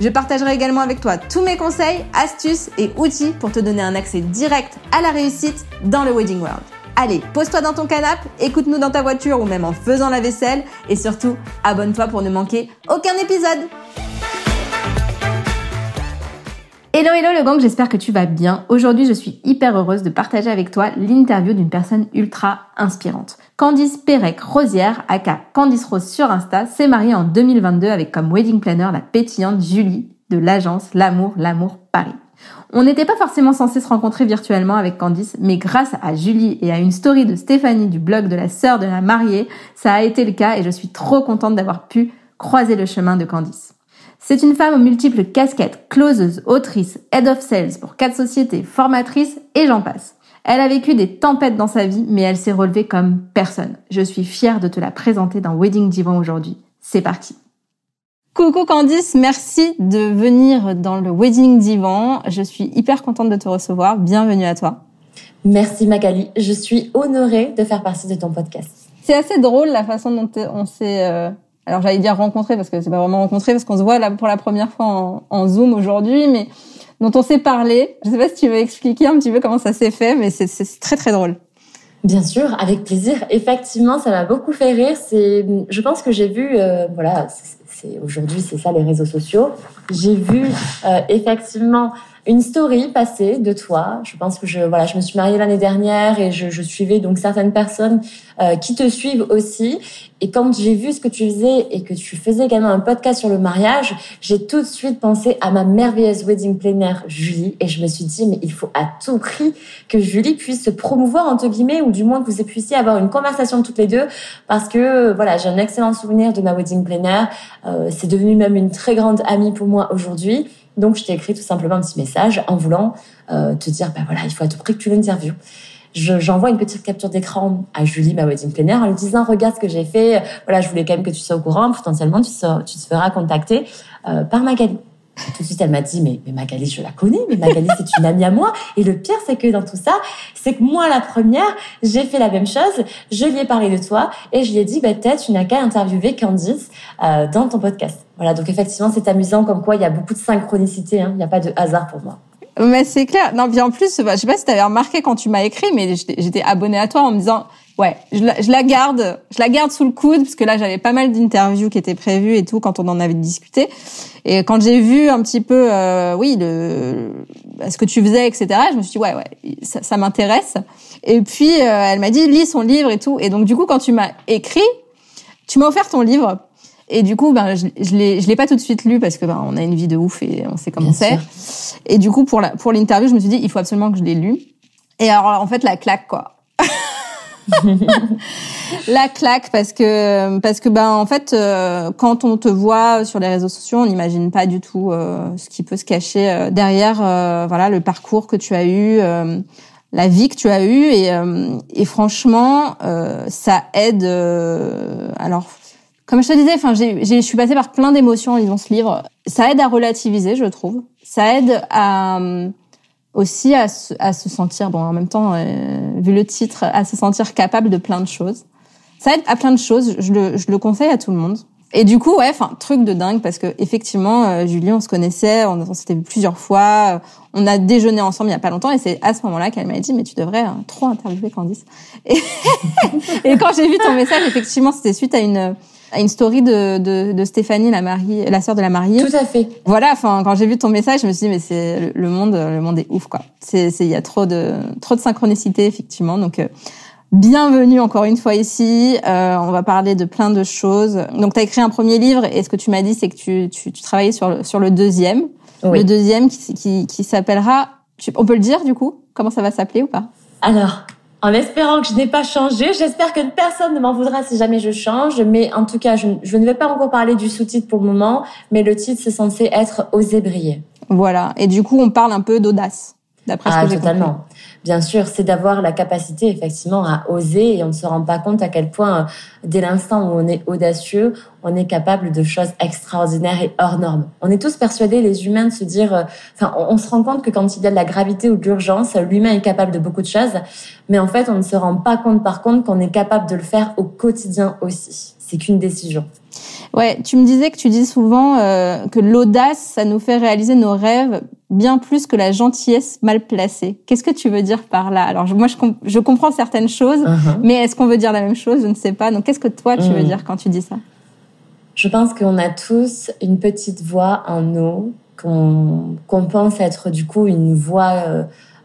Je partagerai également avec toi tous mes conseils, astuces et outils pour te donner un accès direct à la réussite dans le Wedding World. Allez, pose-toi dans ton canapé, écoute-nous dans ta voiture ou même en faisant la vaisselle et surtout, abonne-toi pour ne manquer aucun épisode. Hello hello le gang, j'espère que tu vas bien. Aujourd'hui, je suis hyper heureuse de partager avec toi l'interview d'une personne ultra inspirante. Candice Pérec-Rosière, aka Candice Rose sur Insta, s'est mariée en 2022 avec comme wedding planner la pétillante Julie de l'agence L'amour, l'amour Paris. On n'était pas forcément censé se rencontrer virtuellement avec Candice, mais grâce à Julie et à une story de Stéphanie du blog de la sœur de la mariée, ça a été le cas et je suis trop contente d'avoir pu croiser le chemin de Candice. C'est une femme aux multiples casquettes, closeuse, autrice, head of sales pour quatre sociétés, formatrice et j'en passe. Elle a vécu des tempêtes dans sa vie, mais elle s'est relevée comme personne. Je suis fière de te la présenter dans Wedding Divan aujourd'hui. C'est parti. Coucou Candice, merci de venir dans le Wedding Divan. Je suis hyper contente de te recevoir. Bienvenue à toi. Merci Magali. Je suis honorée de faire partie de ton podcast. C'est assez drôle la façon dont on s'est euh, alors j'allais dire rencontrer parce que c'est pas vraiment rencontrer parce qu'on se voit là pour la première fois en, en Zoom aujourd'hui, mais dont on s'est parlé. Je sais pas si tu veux expliquer un petit peu comment ça s'est fait, mais c'est très très drôle. Bien sûr, avec plaisir. Effectivement, ça m'a beaucoup fait rire. C'est, je pense que j'ai vu, euh, voilà, c'est aujourd'hui c'est ça les réseaux sociaux. J'ai vu euh, effectivement une story passée de toi. Je pense que je voilà, je me suis mariée l'année dernière et je, je, suivais donc certaines personnes euh, qui te suivent aussi. Et quand j'ai vu ce que tu faisais et que tu faisais également un podcast sur le mariage, j'ai tout de suite pensé à ma merveilleuse wedding planner Julie et je me suis dit mais il faut à tout prix que Julie puisse se promouvoir entre guillemets ou du moins que vous puissiez avoir une conversation toutes les deux parce que voilà j'ai un excellent souvenir de ma wedding planner. Euh, c'est devenu même une très grande amie pour moi aujourd'hui. Donc, je t'ai écrit tout simplement un petit message en voulant euh, te dire, ben voilà, il faut à tout prix que tu l'interviewes. J'envoie une petite capture d'écran à Julie, ma wedding planner, en lui disant, regarde ce que j'ai fait. Voilà, je voulais quand même que tu sois au courant. Potentiellement, tu, tu te feras contacter euh, par Magali. Tout de suite, elle m'a dit, mais, mais Magali, je la connais, mais Magali, c'est une amie à moi. Et le pire, c'est que dans tout ça, c'est que moi, la première, j'ai fait la même chose. Je lui ai parlé de toi et je lui ai dit, bah, peut-être, tu n'as qu'à interviewer Candice euh, dans ton podcast. Voilà, donc effectivement, c'est amusant comme quoi il y a beaucoup de synchronicité. Hein. Il n'y a pas de hasard pour moi. Mais c'est clair. Non, bien en plus, bah, je sais pas si tu avais remarqué quand tu m'as écrit, mais j'étais abonnée à toi en me disant, ouais, je la, je la, garde, je la garde sous le coude parce que là j'avais pas mal d'interviews qui étaient prévues et tout quand on en avait discuté. Et quand j'ai vu un petit peu, euh, oui, le, ce que tu faisais, etc. Je me suis dit ouais, ouais, ça, ça m'intéresse. Et puis euh, elle m'a dit lis son livre et tout. Et donc du coup quand tu m'as écrit, tu m'as offert ton livre. Et du coup, ben, je, je l'ai, je l'ai pas tout de suite lu parce que ben, on a une vie de ouf et on sait comment c'est. Et du coup, pour la, pour l'interview, je me suis dit, il faut absolument que je l'ai lu. Et alors, en fait, la claque, quoi. la claque parce que parce que ben en fait euh, quand on te voit sur les réseaux sociaux on n'imagine pas du tout euh, ce qui peut se cacher euh, derrière voilà le parcours que tu as eu la vie que tu as eue et et franchement ça aide alors comme je te disais enfin je suis passée par plein d'émotions en lisant ce livre ça aide à relativiser je trouve ça aide à aussi à se, à se sentir, bon, en même temps, euh, vu le titre, à se sentir capable de plein de choses. Ça aide à plein de choses. Je le, je le conseille à tout le monde. Et du coup, ouais, enfin, truc de dingue parce que effectivement, euh, Julie, on se connaissait, on, s'était vu plusieurs fois, euh, on a déjeuné ensemble il y a pas longtemps, et c'est à ce moment-là qu'elle m'a dit, mais tu devrais trop interviewer Candice. Et, quand j'ai vu ton message, effectivement, c'était suite à une une story de, de, de Stéphanie, la mariée, la sœur de la mariée. Tout à fait. Voilà, enfin, quand j'ai vu ton message, je me suis dit, mais c'est le monde, le monde est ouf, quoi. C'est, c'est, il y a trop de, trop de synchronicité, effectivement. Donc, euh, bienvenue encore une fois ici. Euh, on va parler de plein de choses. Donc, tu as écrit un premier livre, et ce que tu m'as dit, c'est que tu, tu, tu, travaillais sur le, sur le deuxième. Oui. Le deuxième qui, qui, qui s'appellera, on peut le dire, du coup? Comment ça va s'appeler ou pas? Alors, en espérant que je n'ai pas changé. J'espère que personne ne m'en voudra si jamais je change. Mais en tout cas, je, ne vais pas encore parler du sous-titre pour le moment, mais le titre, c'est censé être Oser briller. Voilà. Et du coup, on parle un peu d'audace, d'après ah, ce que j'ai totalement bien sûr, c'est d'avoir la capacité effectivement à oser et on ne se rend pas compte à quel point, euh, dès l'instant où on est audacieux, on est capable de choses extraordinaires et hors normes. On est tous persuadés, les humains, de se dire, euh, enfin, on, se rend compte que quand il y a de la gravité ou de l'urgence, l'humain est capable de beaucoup de choses, mais en fait, on ne se rend pas compte par contre qu'on est capable de le faire au quotidien aussi. C'est qu'une décision. Ouais, tu me disais que tu dis souvent euh, que l'audace, ça nous fait réaliser nos rêves bien plus que la gentillesse mal placée. Qu'est-ce que tu veux dire par là? Alors moi, je, je, comprends certaines choses, uh-huh. mais est-ce qu'on veut dire la même chose? Je ne sais pas. Donc, qu'est-ce que toi, tu veux mm. dire quand tu dis ça? Je pense qu'on a tous une petite voix en nous qu'on pense être du coup une voix euh,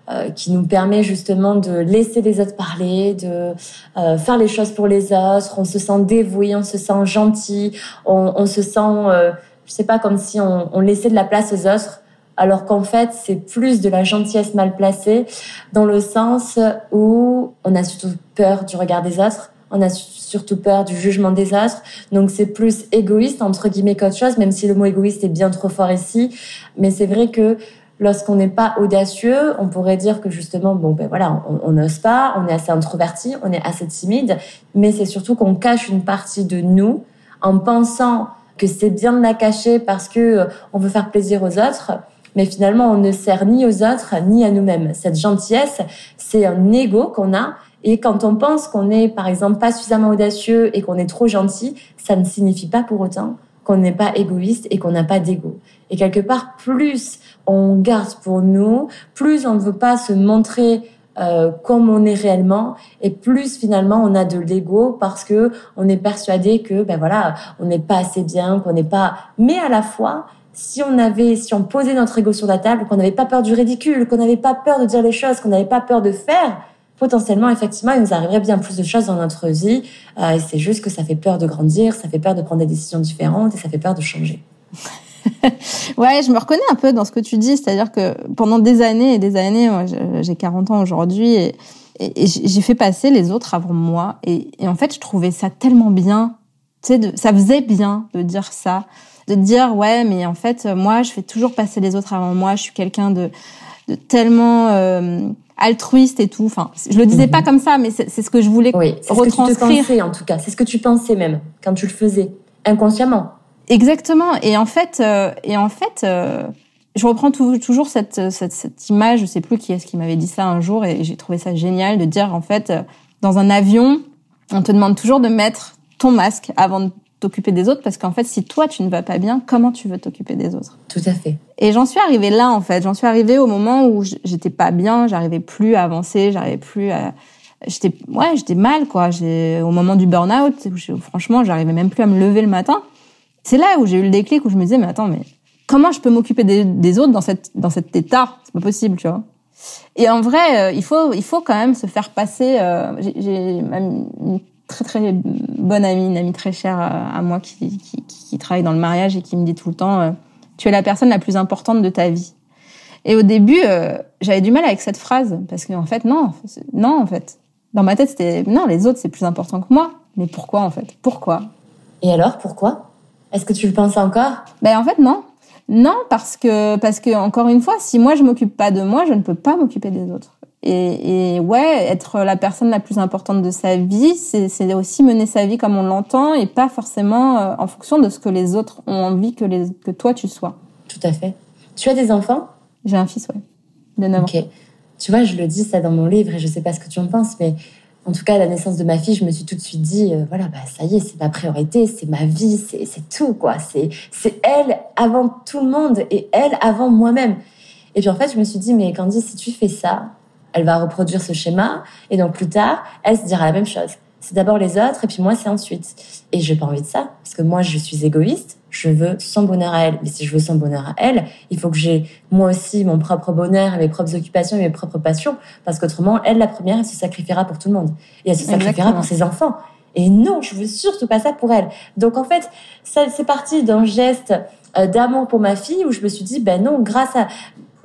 euh, qui nous permet justement de laisser les autres parler, de euh, faire les choses pour les autres. On se sent dévoué, on se sent gentil, on, on se sent, euh, je sais pas, comme si on, on laissait de la place aux autres. Alors qu'en fait, c'est plus de la gentillesse mal placée, dans le sens où on a surtout peur du regard des autres, on a surtout peur du jugement des autres. Donc c'est plus égoïste entre guillemets qu'autre chose, même si le mot égoïste est bien trop fort ici. Mais c'est vrai que Lorsqu'on n'est pas audacieux, on pourrait dire que justement, bon, ben voilà, on n'ose pas, on est assez introverti, on est assez timide, mais c'est surtout qu'on cache une partie de nous en pensant que c'est bien de la cacher parce que euh, on veut faire plaisir aux autres, mais finalement, on ne sert ni aux autres ni à nous-mêmes. Cette gentillesse, c'est un ego qu'on a. Et quand on pense qu'on est, par exemple, pas suffisamment audacieux et qu'on est trop gentil, ça ne signifie pas pour autant qu'on n'est pas égoïste et qu'on n'a pas d'ego. Et quelque part, plus on garde pour nous, plus on ne veut pas se montrer euh, comme on est réellement, et plus finalement on a de l'ego parce que on est persuadé que ben voilà, on n'est pas assez bien, qu'on n'est pas. Mais à la fois, si on avait, si on posait notre ego sur la table, qu'on n'avait pas peur du ridicule, qu'on n'avait pas peur de dire les choses, qu'on n'avait pas peur de faire, potentiellement, effectivement, il nous arriverait bien plus de choses dans notre vie. Euh, c'est juste que ça fait peur de grandir, ça fait peur de prendre des décisions différentes et ça fait peur de changer. ouais, je me reconnais un peu dans ce que tu dis, c'est-à-dire que pendant des années et des années, j'ai 40 ans aujourd'hui et, j'ai fait passer les autres avant moi et, en fait, je trouvais ça tellement bien, tu sais, ça faisait bien de dire ça, de dire ouais, mais en fait, moi, je fais toujours passer les autres avant moi, je suis quelqu'un de, de tellement euh, altruiste et tout. Enfin, je le disais pas mhm. comme ça, mais c'est ce que je voulais oui, retranscrire. Ce que tu pensais, en tout cas, c'est ce que tu pensais même quand tu le faisais inconsciemment. Exactement. Et en fait, euh, et en fait, euh, je reprends toujours cette, cette, cette, image. Je sais plus qui est-ce qui m'avait dit ça un jour, et j'ai trouvé ça génial de dire en fait, euh, dans un avion, on te demande toujours de mettre ton masque avant de t'occuper des autres, parce qu'en fait, si toi tu ne vas pas bien, comment tu veux t'occuper des autres? Tout à fait. Et j'en suis arrivée là, en fait. J'en suis arrivée au moment où j'étais pas bien, j'arrivais plus à avancer, j'arrivais plus à j'étais ouais j'étais mal quoi j'ai au moment du burn out franchement j'arrivais même plus à me lever le matin c'est là où j'ai eu le déclic où je me disais mais attends mais comment je peux m'occuper des, autres dans cette dans cet état? C'est pas possible tu vois. Et en vrai euh, il faut il faut quand même se faire passer euh, j'ai une très très bonne amie une amie très chère à, moi qui, qui, qui travaille dans le mariage et qui me dit tout le temps euh, tu es la personne la plus importante de ta vie et au début j'avais du mal avec cette phrase parce qu'en fait non non en fait. Dans ma tête c'était non les autres c'est plus important que moi. Mais pourquoi en fait? Pourquoi? Et alors pourquoi? Est-ce que tu le penses encore? Ben en fait non. Non parce que parce que encore une fois, si moi je m'occupe pas de moi, je ne peux pas m'occuper des autres. Et, et, ouais, être la personne la plus importante de sa vie, c'est aussi mener sa vie comme on l'entend et pas forcément euh, en fonction de ce que les autres ont envie que, les, que toi tu sois. Tout à fait. Tu as des enfants? J'ai un fils, ouais, de 9 Ok. Tu vois, je le dis ça dans mon livre et je sais pas ce que tu en penses, mais en tout cas, à la naissance de ma fille, je me suis tout de suite dit, euh, voilà, bah ça y est, c'est ma priorité, c'est ma vie, c'est tout, quoi. C'est elle avant tout le monde et elle avant moi-même. Et puis en fait, je me suis dit, mais Candy, si tu fais ça, elle va reproduire ce schéma, et donc plus tard, elle se dira la même chose. C'est d'abord les autres, et puis moi, c'est ensuite. Et j'ai pas envie de ça, parce que moi, je suis égoïste, je veux son bonheur à elle. Mais si je veux son bonheur à elle, il faut que j'ai moi aussi mon propre bonheur mes propres occupations et mes propres passions. Parce qu'autrement, elle, la première, elle se sacrifiera pour tout le monde. Et elle se sacrifiera pour ses enfants. Et non, je veux surtout pas ça pour elle. Donc en fait, ça c'est parti d'un geste euh, d'amour pour ma fille où je me suis dit, ben non, grâce à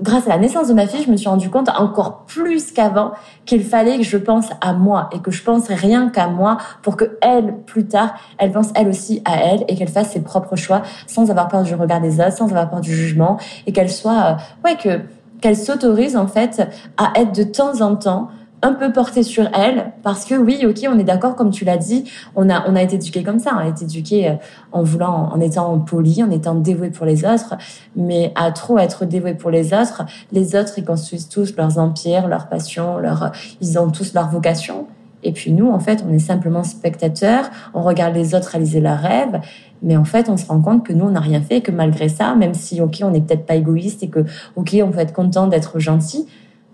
grâce à la naissance de ma fille, je me suis rendu compte encore plus qu'avant qu'il fallait que je pense à moi et que je pense rien qu'à moi pour que elle, plus tard, elle pense elle aussi à elle et qu'elle fasse ses propres choix sans avoir peur du regard des autres, sans avoir peur du jugement et qu'elle soit, euh, ouais, que qu'elle s'autorise en fait à être de temps en temps un peu portée sur elle parce que oui ok on est d'accord comme tu l'as dit on a on a été éduqué comme ça on a été éduqué euh, en voulant en étant poli en étant dévoué pour les autres mais à trop être dévoué pour les autres les autres ils construisent tous leurs empires leurs passions leur ils ont tous leur vocation. Et puis nous en fait on est simplement spectateurs on regarde les autres réaliser leurs rêves mais en fait, on se rend compte que nous, on n'a rien fait que malgré ça, même si, OK, on n'est peut-être pas égoïste et que, OK, on peut être content d'être gentil,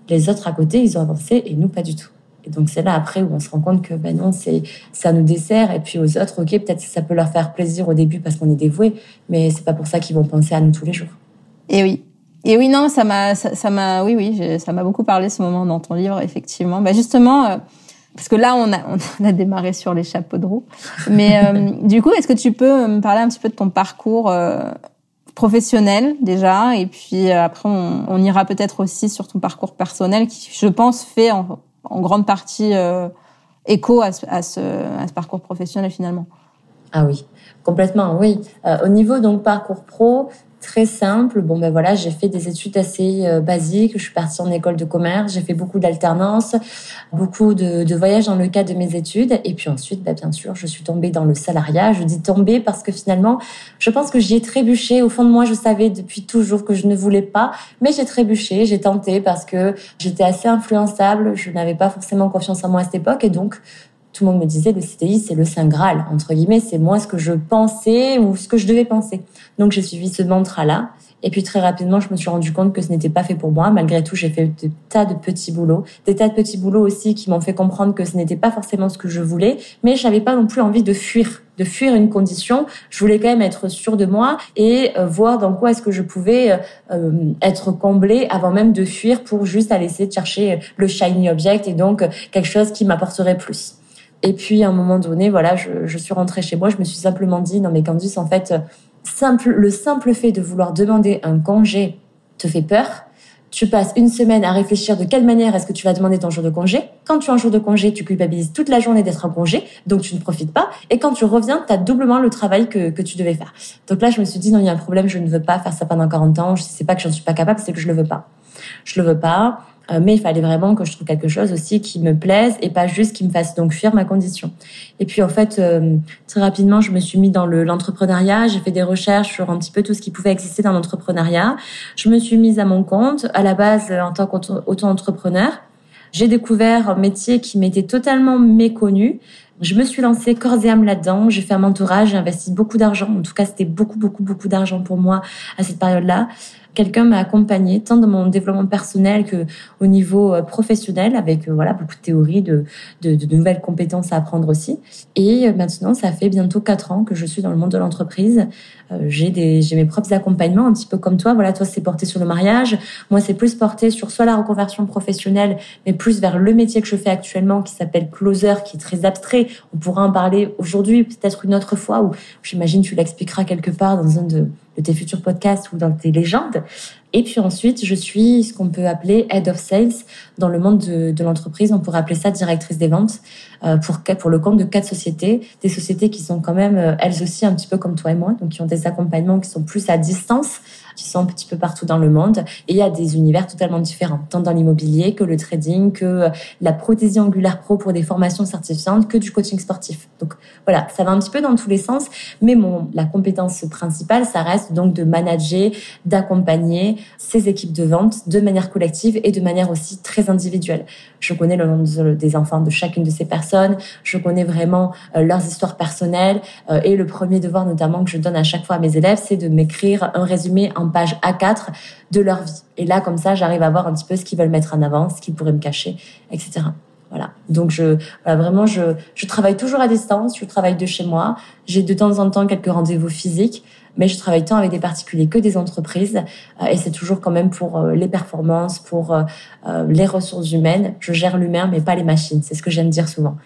les autres à côté, ils ont avancé et nous, pas du tout. Et donc, c'est là après où on se rend compte que, ben non, c'est, ça nous dessert. Et puis aux autres, OK, peut-être que ça peut leur faire plaisir au début parce qu'on est dévoué, mais c'est pas pour ça qu'ils vont penser à nous tous les jours. Et oui. Et oui, non, ça m'a, ça m'a, oui, oui, ça m'a beaucoup parlé ce moment dans ton livre, effectivement. Bah, justement, euh, parce que là, on a, on a démarré sur les chapeaux de roue. Mais euh, du coup, est-ce que tu peux me parler un petit peu de ton parcours euh, professionnel déjà, et puis euh, après on, ira peut-être aussi sur ton parcours personnel qui, je pense, fait en, grande partie euh, écho à ce, parcours professionnel finalement. Ah oui, complètement, oui. Euh, au niveau donc parcours pro, très simple. Bon ben voilà, j'ai fait des études assez euh, basiques. Je suis partie en école de commerce. J'ai fait beaucoup d'alternance, beaucoup de, voyages dans le cadre de mes études. Et puis ensuite, ben, bien sûr, je suis tombée dans le salariat. Je dis tomber parce que finalement, je pense que j'y ai trébuché. Au fond de moi, je savais depuis toujours que je ne voulais pas, mais j'ai trébuché, j'ai tenté parce que j'étais assez influençable. Je n'avais pas forcément confiance en moi à cette époque et donc tout le monde me disait le CDI c'est le saint graal entre guillemets c'est moi ce que je pensais ou ce que je devais penser. Donc j'ai suivi ce mantra là et puis très rapidement je me suis rendu compte que ce n'était pas fait pour moi. Malgré tout j'ai fait des tas de petits boulots. Des tas de petits boulots aussi qui m'ont fait comprendre que ce n'était pas forcément ce que je voulais. Mais j'avais pas non plus envie de fuir de fuir une condition. Je voulais quand même être sûre de moi et euh, voir dans quoi est-ce que je pouvais euh, euh, être comblée avant même de fuir pour juste aller essayer de chercher le shiny object et donc quelque chose qui m'apporterait plus et puis, à un moment donné, voilà, je, je, suis rentrée chez moi. Je me suis simplement dit, non mais Candice, en fait, simple, le simple fait de vouloir demander un congé te fait peur. Tu passes une semaine à réfléchir de quelle manière est-ce que tu vas demander ton jour de congé. Quand tu as un jour de congé, tu culpabilises toute la journée d'être en congé, donc tu ne profites pas. Et quand tu reviens, tu as doublement le travail que, que tu devais faire. Donc là, je me suis dit, non, il y a un problème, je ne veux pas faire ça pendant 40 ans. Je sais pas que j'en suis pas capable, c'est que je le veux pas. Je le veux pas. Euh, mais il fallait vraiment que je trouve quelque chose aussi qui me plaise et pas juste qui me fasse donc fuir ma condition. Et puis en fait, euh, très rapidement, je me suis mis dans l'entrepreneuriat. j'ai fait des recherches sur un petit peu tout ce qui pouvait exister dans l'entrepreneuriat. Je me suis mise à mon compte, à la base en tant qu'auto-entrepreneur. J'ai découvert un métier qui m'était totalement méconnu. Je me suis lancée corps et âme là-dedans. J'ai fait un mentorat, j'ai investi beaucoup d'argent. En tout cas, c'était beaucoup, beaucoup, beaucoup d'argent pour moi à cette période-là quelqu'un m'a accompagné tant dans mon développement personnel que au niveau euh, professionnel avec euh, voilà beaucoup de théories de, de, de nouvelles compétences à apprendre aussi. Et euh, maintenant ça fait bientôt quatre ans que je suis dans le monde de l'entreprise. J'ai des j'ai mes propres accompagnements un petit peu comme toi. Voilà toi c'est porté sur le mariage. Moi c'est plus porté sur soit la reconversion professionnelle mais plus vers le métier que je fais actuellement qui s'appelle closer qui est très abstrait. On pourra en parler aujourd'hui peut-être une autre fois où j'imagine tu l'expliqueras quelque part dans un de de tes futurs podcasts ou dans tes légendes. Et puis ensuite, je suis ce qu'on peut appeler Head of Sales dans le monde de, l'entreprise. On pourrait appeler ça directrice des ventes euh, pour, pour le compte de quatre sociétés. Des sociétés qui sont quand même, euh, elles aussi, un petit peu comme toi et moi, donc qui ont des accompagnements qui sont plus à distance qui sont un petit peu partout dans le monde. Et a des univers totalement différents, tant dans l'immobilier que le trading, que la prothésie angulaire pro pour des formations certifiantes, que du coaching sportif. Donc voilà, ça va un petit peu dans tous les sens. Mais mon, la compétence principale, ça reste donc de manager, d'accompagner ces équipes de vente de manière collective et de manière aussi très individuelle. Je connais le nom des enfants de chacune de ces personnes. Je connais vraiment euh, leurs histoires personnelles. Euh, et le premier devoir notamment que je donne à chaque fois à mes élèves, c'est de m'écrire un résumé en page A4 de leur vie. Et là, comme ça, j'arrive à voir un petit peu ce qu'ils veulent mettre en avant, ce qu'ils pourraient me cacher, etc. Voilà. Donc je vraiment je, je travaille toujours à distance, je travaille de chez moi. J'ai de temps en temps quelques rendez-vous physiques, mais je travaille tant avec des particuliers que des entreprises euh, et c'est toujours quand même pour euh, les performances, pour euh, les ressources humaines. Je gère l'humain mais pas les machines. C'est ce que j'aime dire souvent.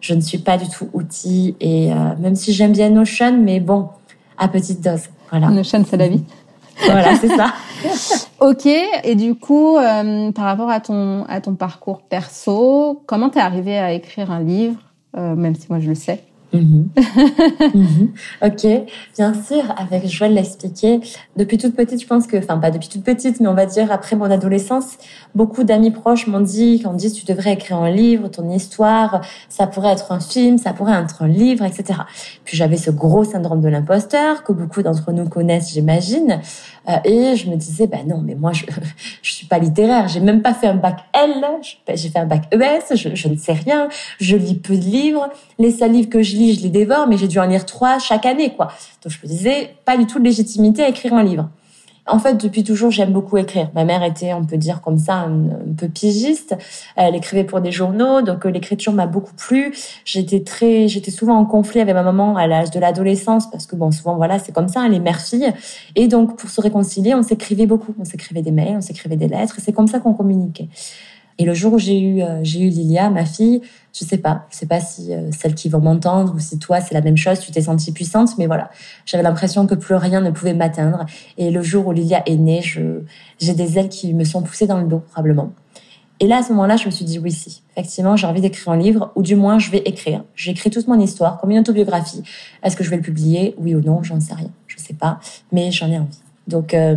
Je ne suis pas du tout outil et même si j'aime bien Notion, mais bon, à petite dose. Voilà. Notion, c'est la vie. Voilà, c'est ça. ok. Et du coup, euh, par rapport à ton à ton parcours perso, comment t'es arrivé à écrire un livre, euh, même si moi je le sais? Mhm. Ok, bien sûr, avec joie de l'expliquer. Depuis toute petite, je pense que, enfin pas depuis toute petite, mais on va dire après mon adolescence, beaucoup d'amis proches m'ont dit, quand dit tu devrais écrire un livre, ton histoire, ça pourrait être un film, ça pourrait être un livre, etc. Puis j'avais ce gros syndrome de l'imposteur que beaucoup d'entre nous connaissent, j'imagine. Euh, et je me disais, ben non, mais moi, je, je suis pas littéraire. J'ai même pas fait un bac L. J'ai fait un bac ES. Je, je, ne sais rien. Je lis peu de livres. Les seuls livres que je lis, je les dévore, mais j'ai dû en lire trois chaque année, quoi. Donc je me disais, pas du tout de légitimité à écrire un livre. En fait, depuis toujours, j'aime beaucoup écrire. Ma mère était, on peut dire comme ça, un, peu pigiste. Elle écrivait pour des journaux, donc euh, l'écriture m'a beaucoup plu. J'étais très, j'étais souvent en conflit avec ma maman à l'âge de l'adolescence parce que bon, souvent voilà, c'est comme ça, les mères-filles. Et donc, pour se réconcilier, on s'écrivait beaucoup. On s'écrivait des mails, on s'écrivait des lettres. C'est comme ça qu'on communiquait. Et le jour où j'ai eu, euh, j'ai eu Lilia, ma fille, je sais pas, je sais pas si euh, celles qui vont m'entendre ou si toi c'est la même chose, tu t'es sentie puissante, mais voilà, j'avais l'impression que plus rien ne pouvait m'atteindre. Et le jour où Lilia est née, je, j'ai des ailes qui me sont poussées dans le dos probablement. Et là, à ce moment-là, je me suis dit oui, si, effectivement, j'ai envie d'écrire un livre, ou du moins, je vais écrire. J'écris toute mon histoire comme une autobiographie. Est-ce que je vais le publier, oui ou non? J'en sais rien, je sais pas, mais j'en ai envie. Donc, euh,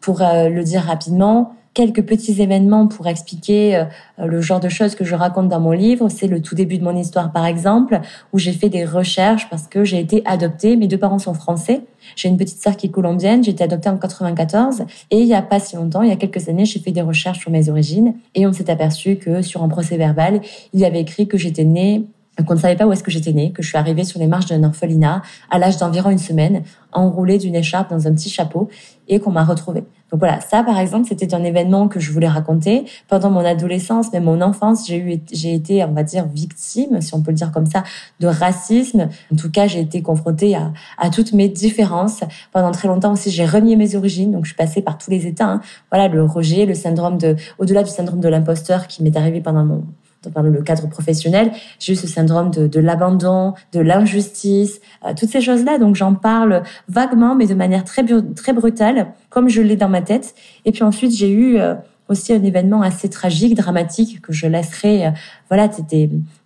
pour le dire rapidement, quelques petits événements pour expliquer euh, le genre de choses que je raconte dans mon livre. C'est le tout début de mon histoire, par exemple, où j'ai fait des recherches parce que j'ai été adoptée. Mes deux parents sont français. J'ai une petite sœur qui est colombienne. J'ai été adoptée en 94. Et il y a pas si longtemps, il y a quelques années, j'ai fait des recherches sur mes origines. Et on s'est aperçu que sur un procès verbal, il y avait écrit que j'étais née qu'on ne savait pas où est-ce que j'étais née, que je suis arrivée sur les marches d'un orphelinat à l'âge d'environ une semaine, enroulée d'une écharpe dans un petit chapeau, et qu'on m'a retrouvée. Donc voilà, ça par exemple, c'était un événement que je voulais raconter. Pendant mon adolescence, même mon enfance, j'ai eu, j'ai été, on va dire, victime, si on peut le dire comme ça, de racisme. En tout cas, j'ai été confrontée à, à toutes mes différences. Pendant très longtemps aussi, j'ai renié mes origines, donc je suis passée par tous les états. Hein. Voilà, le rejet, le syndrome de, au-delà du syndrome de l'imposteur qui m'est arrivé pendant mon dans le cadre professionnel, j'ai eu ce syndrome de, l'abandon, de l'injustice, euh, toutes ces choses-là. Donc j'en parle vaguement, mais de manière très très brutale, comme je l'ai dans ma tête. Et puis ensuite j'ai eu euh, aussi un événement assez tragique, dramatique que je laisserai, euh, voilà,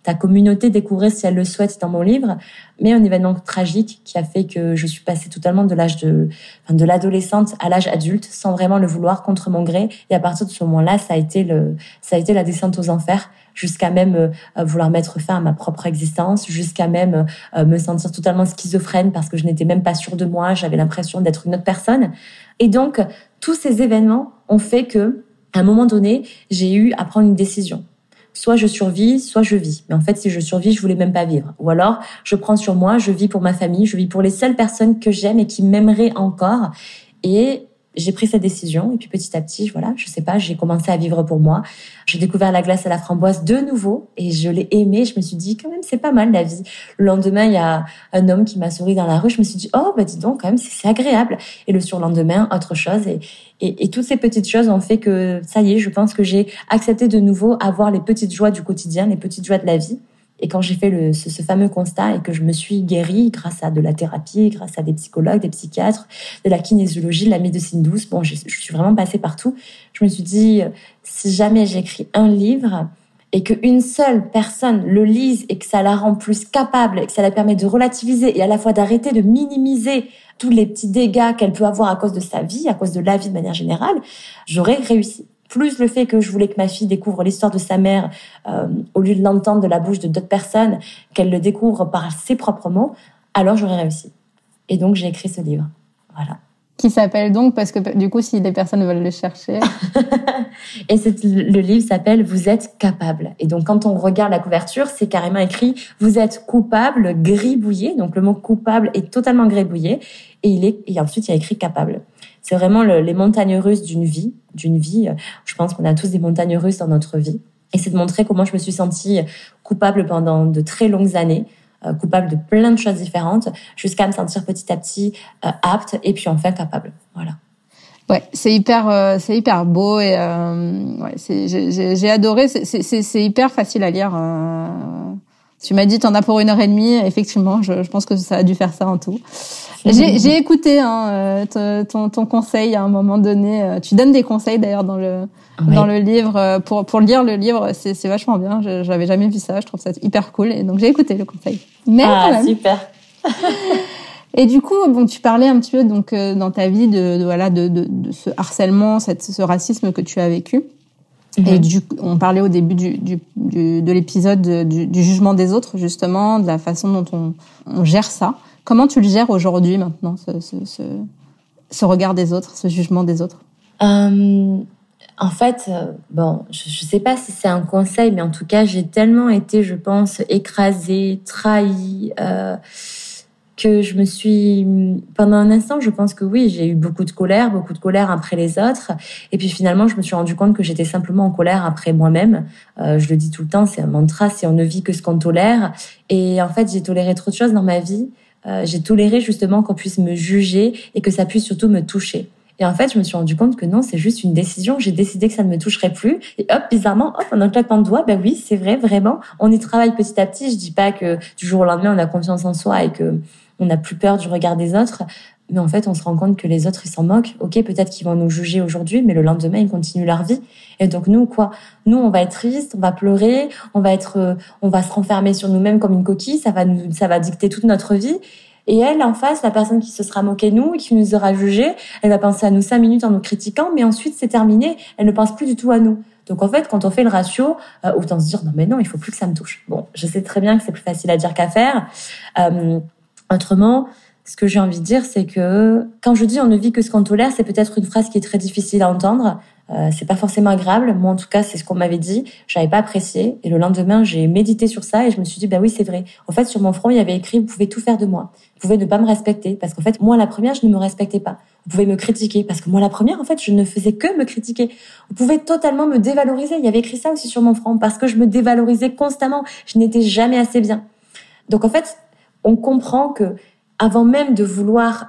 ta communauté découvrir si elle le souhaite dans mon livre, mais un événement tragique qui a fait que je suis passée totalement de l'âge de, enfin, de l'adolescente à l'âge adulte sans vraiment le vouloir contre mon gré. Et à partir de ce moment-là, ça a été le, ça a été la descente aux enfers jusqu'à même euh, vouloir mettre fin à ma propre existence, jusqu'à même euh, me sentir totalement schizophrène parce que je n'étais même pas sûre de moi, j'avais l'impression d'être une autre personne. Et donc, tous ces événements ont fait que, à un moment donné, j'ai eu à prendre une décision. Soit je survis, soit je vis. Mais en fait, si je survis, je voulais même pas vivre. Ou alors, je prends sur moi, je vis pour ma famille, je vis pour les seules personnes que j'aime et qui m'aimeraient encore. Et j'ai pris cette décision et puis petit à petit, voilà, je sais pas, j'ai commencé à vivre pour moi. J'ai découvert la glace à la framboise de nouveau et je l'ai aimé. Je me suis dit quand même c'est pas mal la vie. Le lendemain, il y a un homme qui m'a souri dans la rue. Je me suis dit oh bah dis donc quand même c'est agréable. Et le surlendemain, autre chose et, et, et toutes ces petites choses ont fait que ça y est, je pense que j'ai accepté de nouveau avoir les petites joies du quotidien, les petites joies de la vie. Et quand j'ai fait le, ce, ce, fameux constat et que je me suis guérie grâce à de la thérapie, grâce à des psychologues, des psychiatres, de la kinésiologie, de la médecine douce, bon, je, je suis vraiment passée partout. Je me suis dit, si jamais j'écris un livre et qu'une seule personne le lise et que ça la rend plus capable et que ça la permet de relativiser et à la fois d'arrêter de minimiser tous les petits dégâts qu'elle peut avoir à cause de sa vie, à cause de la vie de manière générale, j'aurais réussi plus le fait que je voulais que ma fille découvre l'histoire de sa mère euh, au lieu de l'entendre de la bouche de d'autres personnes, qu'elle le découvre par ses propres mots, alors j'aurais réussi. Et donc j'ai écrit ce livre. Voilà. Qui s'appelle donc parce que du coup si des personnes veulent le chercher. et le livre s'appelle Vous êtes capable. Et donc quand on regarde la couverture, c'est carrément écrit Vous êtes coupable, gribouillé. Donc le mot coupable est totalement gribouillé et il est et ensuite il y a écrit capable. C'est vraiment les montagnes russes d'une vie, d'une vie. Je pense qu'on a tous des montagnes russes dans notre vie. Et c'est de montrer comment je me suis sentie coupable pendant de très longues années, euh, coupable de plein de choses différentes, jusqu'à me sentir petit à petit euh, apte et puis enfin capable. Voilà. Ouais, c'est hyper, euh, c'est hyper beau et ouais, j'ai adoré. C'est hyper facile à lire. Tu m'as dit, t'en as pour une heure et demie. Effectivement, je, je, pense que ça a dû faire ça en tout. J'ai écouté hein, euh, ton, ton, conseil à un moment donné. Euh, tu donnes des conseils d'ailleurs dans le dans le livre euh, pour pour lire le livre. C'est vachement bien. J'avais jamais vu ça. Je trouve ça hyper cool. Et donc j'ai écouté le conseil. Mais ah, super. Et du coup, bon, tu parlais un petit peu donc dans ta vie de, voilà de, de, de, ce harcèlement, cette, ce racisme que tu as vécu. Et mhm. du, on parlait au début du, du, du de l'épisode du, du, jugement des autres, justement, de la façon dont on, on gère ça. Comment tu le gères aujourd'hui, maintenant, ce, regard des autres, ce jugement des autres? Euh, En fait, euh, bon, je ne sais pas si c'est un conseil, mais en tout cas, j'ai tellement été, je pense, écrasée, trahie. Euh, que je me suis pendant un instant je pense que oui j'ai eu beaucoup de colère beaucoup de colère après les autres. Et puis finalement je me suis rendu compte que j'étais simplement en colère après moi-même. Je le dis tout le temps c'est un mantra c'est on ne vit que ce qu'on tolère. Et en fait j'ai toléré trop de choses dans ma vie euh, j'ai toléré justement qu'on puisse me juger et que ça puisse surtout me toucher et en fait, je me suis rendu compte que non, c'est juste une décision. J'ai décidé que ça ne me toucherait plus. Et hop, bizarrement, hop, en un claquement de doigts, ben oui, c'est vrai, vraiment. On y travaille petit à petit. Je dis pas que du jour au lendemain, on a confiance en soi et que on n'a plus peur du regard des autres. Mais en fait, on se rend compte que les autres, ils s'en moquent. Ok, peut-être qu'ils vont nous juger aujourd'hui, mais le lendemain, ils continuent leur vie. Et donc nous, quoi? Nous, on va être triste, on va pleurer, on va être, euh, on va se renfermer sur nous-mêmes comme une coquille. Ça va nous, ça va dicter toute notre vie. Et elle, en face, la personne qui se sera moquée de nous qui nous aura jugé, elle va penser à nous cinq minutes en nous critiquant, mais ensuite c'est terminé. Elle ne pense plus du tout à nous. Donc en fait, quand on fait le ratio, euh, autant se dire non mais non, il faut plus que ça me touche. Bon, je sais très bien que c'est plus facile à dire qu'à faire. Euh, Autrement, ce que j'ai envie de dire, c'est que quand je dis on ne vit que ce qu'on tolère, c'est peut-être une phrase qui est très difficile à entendre. Euh, c'est pas forcément agréable. Moi, en tout cas, c'est ce qu'on m'avait dit. J'avais pas apprécié. Et le lendemain, j'ai médité sur ça et je me suis dit, bah oui, c'est vrai. En fait, sur mon front, il y avait écrit, vous pouvez tout faire de moi. Vous pouvez ne pas me respecter. Parce qu'en fait, moi, la première, je ne me respectais pas. Vous pouvez me critiquer. Parce que moi, la première, en fait, je ne faisais que me critiquer. Vous pouvez totalement me dévaloriser. Il y avait écrit ça aussi sur mon front. Parce que je me dévalorisais constamment. Je n'étais jamais assez bien. Donc, en fait, on comprend que avant même de vouloir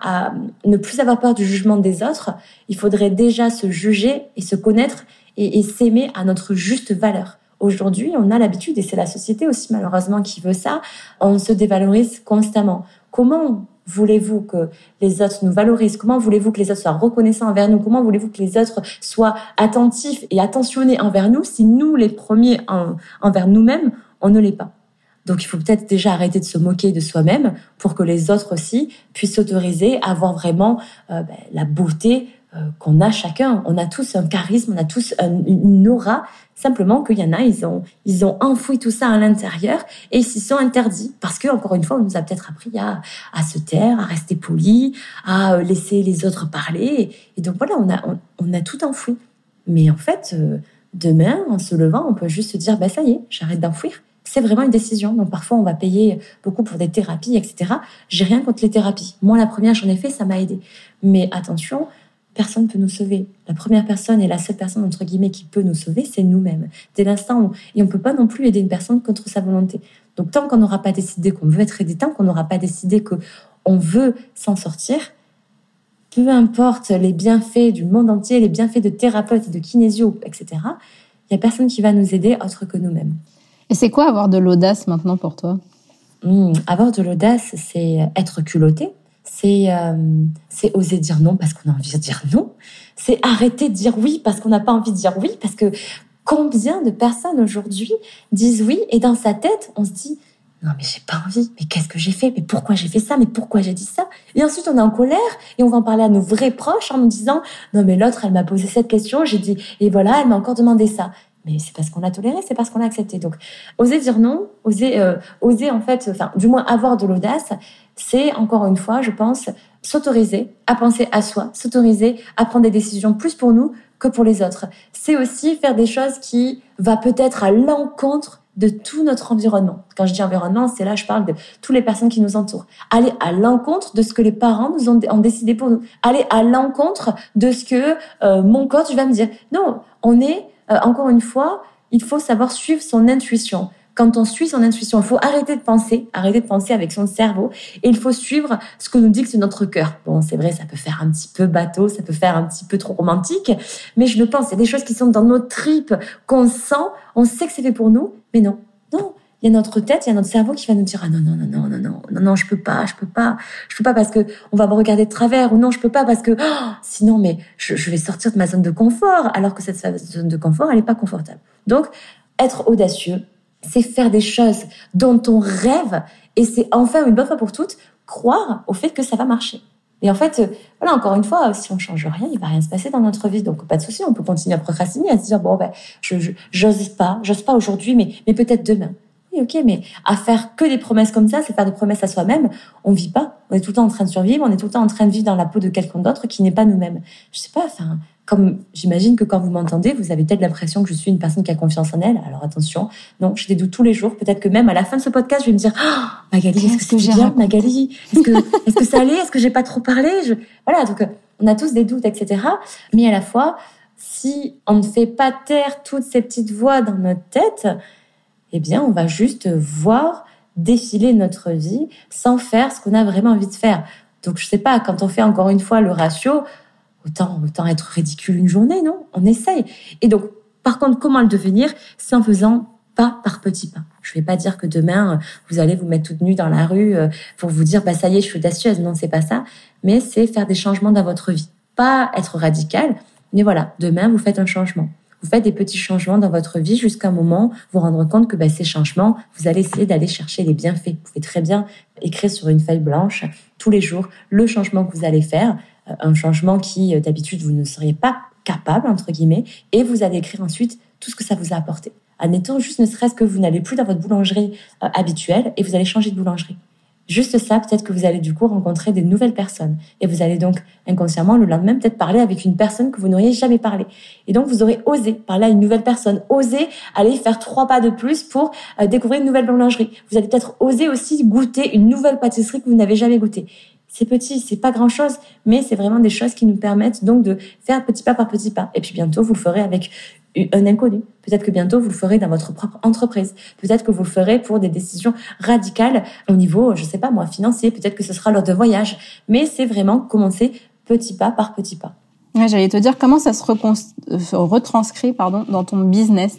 ne plus avoir peur du jugement des autres, il faudrait déjà se juger et se connaître et, s'aimer à notre juste valeur. Aujourd'hui, on a l'habitude, et c'est la société aussi malheureusement qui veut ça, on se dévalorise constamment. Comment voulez-vous que les autres nous valorisent? Comment voulez-vous que les autres soient reconnaissants envers nous? Comment voulez-vous que les autres soient attentifs et attentionnés envers nous si nous, les premiers envers nous-mêmes, on ne l'est pas? Donc il faut peut-être déjà arrêter de se moquer de soi-même pour que les autres aussi puissent s'autoriser à avoir vraiment euh, ben, la beauté euh, qu'on a chacun. On a tous un charisme, on a tous une aura. Simplement qu'il y en a, ils ont, ils ont enfoui tout ça à l'intérieur et ils s'y sont interdits parce que encore une fois, on nous a peut-être appris à, à se taire, à rester poli, à euh, laisser les autres parler. Et donc voilà, on a, on, a tout enfoui. Mais en fait, demain, en se levant, on peut juste se dire, bah ça y est, j'arrête d'enfouir c'est vraiment une décision. Donc parfois, on va payer beaucoup pour des thérapies, etc. J'ai rien contre les thérapies. Moi, la première, j'en ai fait, ça m'a aidé. Mais attention, personne ne peut nous sauver. La première personne et la seule personne, entre guillemets, qui peut nous sauver, c'est nous-mêmes. Dès l'instant où... Et on ne peut pas non plus aider une personne contre sa volonté. Donc tant qu'on n'aura pas décidé qu'on veut être aidé, tant qu'on n'aura pas décidé qu'on veut s'en sortir, peu importe les bienfaits du monde entier, les bienfaits de thérapeutes de kinésio, etc., il n'y a personne qui va nous aider autre que nous-mêmes. Et c'est quoi avoir de l'audace maintenant pour toi? Hmm, Avoir de l'audace, c'est être culotté. C'est euh, oser dire non parce qu'on a envie de dire non. C'est arrêter de dire oui parce qu'on n'a pas envie de dire oui. Parce que combien de personnes aujourd'hui disent oui et dans sa tête, on se dit non mais j'ai pas envie, mais qu'est-ce que j'ai fait, mais pourquoi j'ai fait ça, mais pourquoi j'ai dit ça? Et ensuite on est en colère et on va en parler à nos vrais proches en nous disant non mais l'autre elle m'a posé cette question, j'ai dit et voilà elle m'a encore demandé ça c'est parce qu'on a toléré, c'est parce qu'on a accepté. Donc, oser dire non, oser, euh, oser en fait, enfin, du moins avoir de l'audace, c'est encore une fois, je pense, s'autoriser à penser à soi, s'autoriser à prendre des décisions plus pour nous que pour les autres. C'est aussi faire des choses qui va peut-être à l'encontre de tout notre environnement. Quand je dis environnement, c'est là, je parle de toutes les personnes qui nous entourent. Aller à l'encontre de ce que les parents nous ont, décidé pour nous. Aller à l'encontre de ce que euh, mon coach va me dire. Non, on est euh, encore une fois, il faut savoir suivre son intuition. Quand on suit son intuition, il faut arrêter de penser, arrêter de penser avec son cerveau, et il faut suivre ce que nous c'est notre cœur. Bon, c'est vrai, ça peut faire un petit peu bateau, ça peut faire un petit peu trop romantique, mais je le pense. Il y a des choses qui sont dans nos tripes, qu'on sent, on sait que c'est fait pour nous, mais non, non. Il y a notre tête, il y a notre cerveau qui va nous dire ah non non non non non non non non je peux pas je peux pas je peux pas parce que on va me regarder de travers ou non je peux pas parce que oh, sinon mais je, vais sortir de ma zone de confort alors que cette zone de confort elle est pas confortable. Donc être audacieux, c'est faire des choses dont on rêve et c'est enfin une bonne fois pour toutes croire au fait que ça va marcher. Et en fait, voilà, encore une fois, si on change rien, il va rien se passer dans notre vie. Donc, pas de souci, on peut continuer à procrastiner, à se dire, bon, ben, je, j'ose pas, j'ose pas aujourd'hui, mais, mais peut-être demain. Oui, ok, mais à faire que des promesses comme ça, c'est faire des promesses à soi-même. On vit pas. On est tout le temps en train de survivre. On est tout le temps en train de vivre dans la peau de quelqu'un d'autre qui n'est pas nous-mêmes. Je sais pas. Enfin, comme j'imagine que quand vous m'entendez, vous avez peut-être l'impression que je suis une personne qui a confiance en elle. Alors attention, non, j'ai des doutes tous les jours. Peut-être que même à la fin de ce podcast, je vais me dire, oh, Magali, est-ce que c'est bien, Magali? Est-ce que, que ça allait? Est-ce que j'ai pas trop parlé? Je... Voilà. Donc, on a tous des doutes, etc. Mais à la fois, si on ne fait pas taire toutes ces petites voix dans notre tête, eh bien, on va juste voir défiler notre vie sans faire ce qu'on a vraiment envie de faire. Donc, je sais pas, quand on fait encore une fois le ratio, autant, autant être ridicule une journée, non? On essaye. Et donc, par contre, comment le devenir? C'est en faisant pas par petits pas? Je vais pas dire que demain, vous allez vous mettre toute nue dans la rue euh, pour vous dire, bah, ça y est, je suis audacieuse. Non, c'est pas ça. Mais c'est faire des changements dans votre vie. Pas être radical. Mais voilà, demain, vous faites un changement. Vous faites des petits changements dans votre vie jusqu'à un moment vous rendre compte que bah, ces changements, vous allez essayer d'aller chercher les bienfaits. Vous pouvez très bien écrire sur une feuille blanche tous les jours le changement que vous allez faire, euh, un changement qui euh, d'habitude vous ne seriez pas capable entre guillemets, et vous allez écrire ensuite tout ce que ça vous a apporté. Admettons juste ne serait-ce que vous n'allez plus dans votre boulangerie euh, habituelle et vous allez changer de boulangerie. Juste ça, peut-être que vous allez du coup rencontrer des nouvelles personnes. Et vous allez donc inconsciemment le lendemain peut-être parler avec une personne que vous n'auriez jamais parlé. Et donc vous aurez osé parler à une nouvelle personne, osé aller faire trois pas de plus pour euh, découvrir une nouvelle boulangerie. Vous allez peut-être oser aussi goûter une nouvelle pâtisserie que vous n'avez jamais goûtée. C'est petit, c'est pas grand chose, mais c'est vraiment des choses qui nous permettent donc de faire petit pas par petit pas. Et puis bientôt, vous ferez avec un inconnu. Peut-être que bientôt vous le ferez dans votre propre entreprise. Peut-être que vous le ferez pour des décisions radicales au niveau, je sais pas moi, financier. Peut-être que ce sera lors de voyage. Mais c'est vraiment commencer petit pas par petit pas. J'allais te dire comment ça se, retranscrit pardon, dans ton business?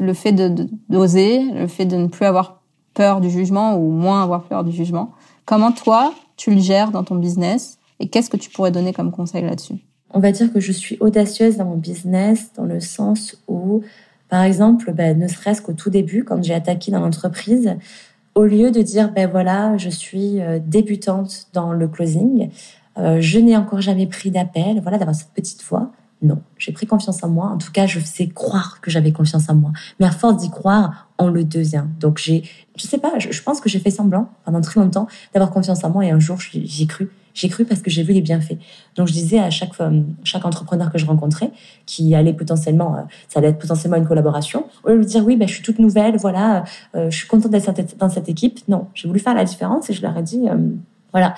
Le fait d'oser, le fait de ne plus avoir peur du jugement ou moins avoir peur du jugement. Comment toi, tu le gères dans ton business et qu'est-ce que tu pourrais donner comme conseil là-dessus? On va dire que je suis audacieuse dans mon business dans le sens où, par exemple, ben, ne serait-ce qu'au tout début, quand j'ai attaqué dans l'entreprise, au lieu de dire, ben voilà, je suis euh, débutante dans le closing, euh, je n'ai encore jamais pris d'appel, voilà, d'avoir cette petite voix. Non, j'ai pris confiance en moi. En tout cas, je sais croire que j'avais confiance en moi. Mais à force d'y croire, on le devient. Donc j'ai, je sais pas, je, pense que j'ai fait semblant pendant très longtemps d'avoir confiance en moi et un jour j'ai cru. J'ai cru parce que j'ai vu les bienfaits. Donc je disais à chaque chaque entrepreneur que je rencontrais, qui allait potentiellement, euh, ça allait être potentiellement une collaboration, au lieu de dire oui, ben, je suis toute nouvelle, voilà, euh, je suis contente d'être dans cette équipe. Non, j'ai voulu faire la différence et je leur ai dit. Euh, voilà,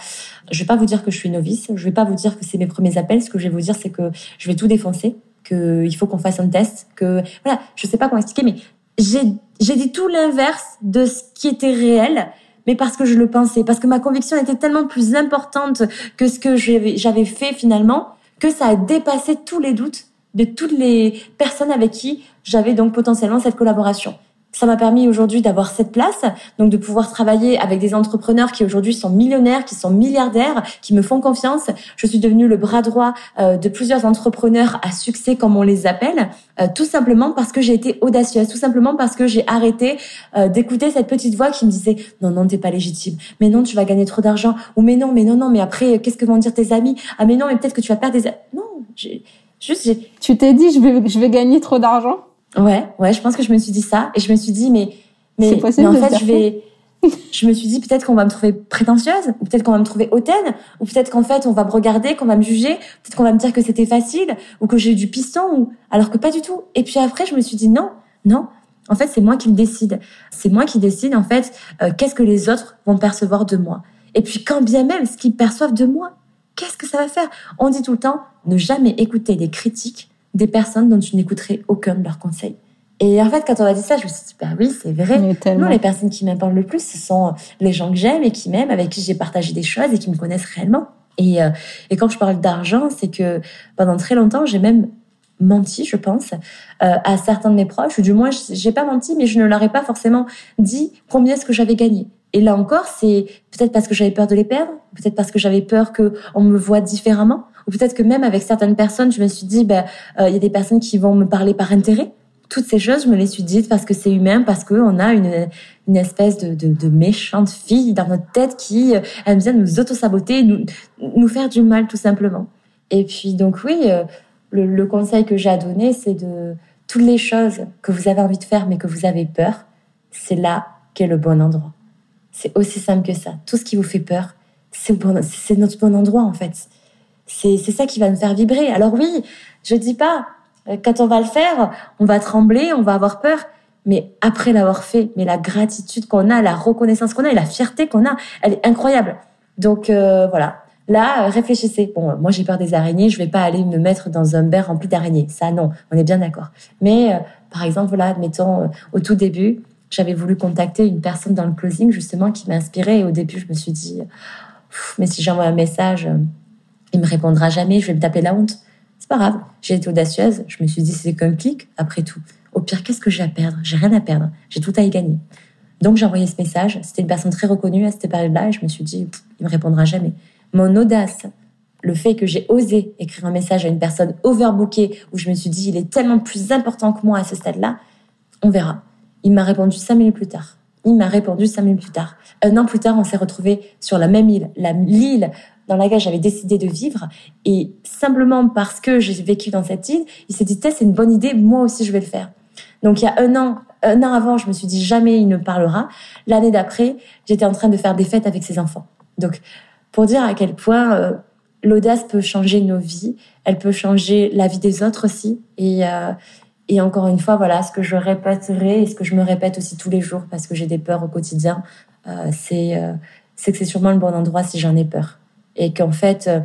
je vais pas vous dire que je suis novice, je vais pas vous dire que c'est mes premiers appels. Ce que je vais vous dire, c'est que je vais tout défoncer, que il faut qu'on fasse un test, que voilà, je sais pas comment expliquer, mais j'ai dit tout l'inverse de ce qui était réel mais parce que je le pensais, parce que ma conviction était tellement plus importante que ce que j'avais fait finalement, que ça a dépassé tous les doutes de toutes les personnes avec qui j'avais donc potentiellement cette collaboration. Ça m'a permis aujourd'hui d'avoir cette place, donc de pouvoir travailler avec des entrepreneurs qui aujourd'hui sont millionnaires, qui sont milliardaires, qui me font confiance. Je suis devenue le bras droit euh, de plusieurs entrepreneurs à succès, comme on les appelle, euh, tout simplement parce que j'ai été audacieuse, tout simplement parce que j'ai arrêté euh, d'écouter cette petite voix qui me disait non non t'es pas légitime, mais non tu vas gagner trop d'argent, ou mais non mais non non mais après qu'est-ce que vont dire tes amis, ah mais non mais peut-être que tu vas perdre des non juste tu t'es dit je vais je vais gagner trop d'argent? Ouais, ouais, je pense que je me suis dit ça et je me suis dit mais mais, mais en fait je vais je me suis dit peut-être qu'on va me trouver prétentieuse ou peut-être qu'on va me trouver hautaine ou peut-être qu'en fait on va me regarder, qu'on va me juger, peut-être qu'on va me dire que c'était facile ou que j'ai du piston ou alors que pas du tout. Et puis après je me suis dit non, non. En fait, c'est moi qui le décide. C'est moi qui décide en fait euh, qu'est-ce que les autres vont percevoir de moi. Et puis quand bien même ce qu'ils perçoivent de moi, qu'est-ce que ça va faire? On dit tout le temps ne jamais écouter des critiques des personnes dont tu n'écouterais aucun de leurs conseils. Et en fait, quand on a dit ça, je me suis dit, bah oui, c'est vrai. Non, les personnes qui m'importent le plus, ce sont les gens que j'aime et qui m'aiment, avec qui j'ai partagé des choses et qui me connaissent réellement. Et, euh, et quand je parle d'argent, c'est que pendant très longtemps, j'ai même menti, je pense, euh, à certains de mes proches, ou du moins, j'ai pas menti, mais je ne leur ai pas forcément dit combien est-ce que j'avais gagné. Et là encore, c'est peut-être parce que j'avais peur de les perdre, peut-être parce que j'avais peur que on me voit différemment, ou peut-être que même avec certaines personnes, je me suis dit, ben, euh, il y a des personnes qui vont me parler par intérêt. Toutes ces choses, je me les suis dites parce que c'est humain, parce qu'on a une, espèce de, méchante fille dans notre tête qui euh, aime bien nous auto-saboter, nous, faire du mal tout simplement. Et puis donc oui, euh, le, conseil que j'ai à donner, c'est de toutes les choses que vous avez envie de faire mais que vous avez peur, c'est là qu'est le bon endroit. C'est aussi simple que ça. Tout ce qui vous fait peur, c'est notre bon endroit en fait. C'est ça qui va nous faire vibrer. Alors oui, je dis pas, euh, quand on va le faire, on va trembler, on va avoir peur, mais après l'avoir fait, mais la gratitude qu'on a, la reconnaissance qu'on a et la fierté qu'on a, elle est incroyable. Donc euh, voilà. Là, euh, réfléchissez. Bon, moi j'ai peur des araignées, je vais pas aller me mettre dans un bain rempli d'araignées. Ça non, on est bien d'accord. Mais par exemple, voilà, admettons au tout début, j'avais voulu contacter une personne dans le closing justement qui m'inspirait et au début je me suis dit mais si j'envoie un message il me répondra jamais, je vais me taper la honte. C'est pas grave. J'ai été audacieuse. Je me suis dit, c'est qu'un clic, après tout. Au pire, qu'est-ce que j'ai à perdre? J'ai rien à perdre. J'ai tout à y gagner. Donc, j'ai envoyé ce message. C'était une personne très reconnue à cette période-là et je me suis dit, il me répondra jamais. Mon audace, le fait que j'ai osé écrire un message à une personne overbookée où je me suis dit, il est tellement plus important que moi à ce stade-là, on verra. Il m'a répondu cinq minutes plus tard. Il m'a répondu cinq minutes plus tard. Un an plus tard, on s'est retrouvés sur la même île, l'île dans laquelle j'avais décidé de vivre. Et simplement parce que j'ai vécu dans cette île, il s'est dit, c'est une bonne idée, moi aussi je vais le faire. Donc il y a un an, un an avant, je me suis dit, jamais il ne parlera. L'année d'après, j'étais en train de faire des fêtes avec ses enfants. Donc pour dire à quel point euh, l'audace peut changer nos vies, elle peut changer la vie des autres aussi. Et, euh, et encore une fois, voilà, ce que je répéterai et ce que je me répète aussi tous les jours parce que j'ai des peurs au quotidien, euh, c'est que c'est sûrement le bon endroit si j'en ai peur et qu'en fait, euh,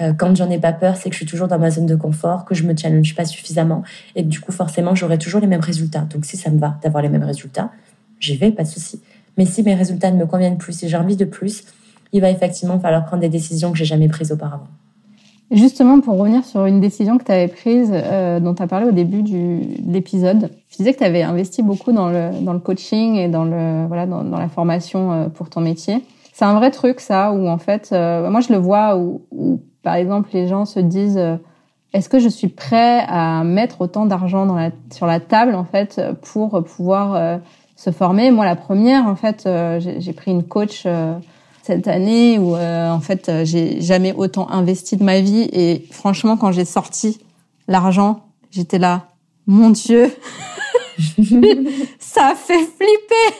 euh, quand j'en ai pas peur, c'est que je suis toujours dans ma zone de confort, que je me challenge pas suffisamment et que du coup, forcément, j'aurai toujours les mêmes résultats. Donc, si ça me va d'avoir les mêmes résultats, j'y vais, pas de souci. Mais si mes résultats ne me conviennent plus, si j'ai envie de plus, il va effectivement falloir prendre des décisions que j'ai jamais prises auparavant. Justement, pour revenir sur une décision que tu avais prise, euh, dont tu as parlé au début du, de l'épisode, tu disais que tu avais investi beaucoup dans le, dans le coaching et dans, le, voilà, dans, dans la formation pour ton métier. C'est un vrai truc ça où en fait, euh, moi je le vois où, par exemple les gens se disent euh, est-ce que je suis prêt à mettre autant d'argent dans la, sur la table en fait pour pouvoir euh, se former? Moi la première en fait, j'ai pris une coach cette année où en fait j'ai jamais autant investi de ma vie et franchement quand j'ai sorti l'argent, j'étais là mon dieu. ça fait flipper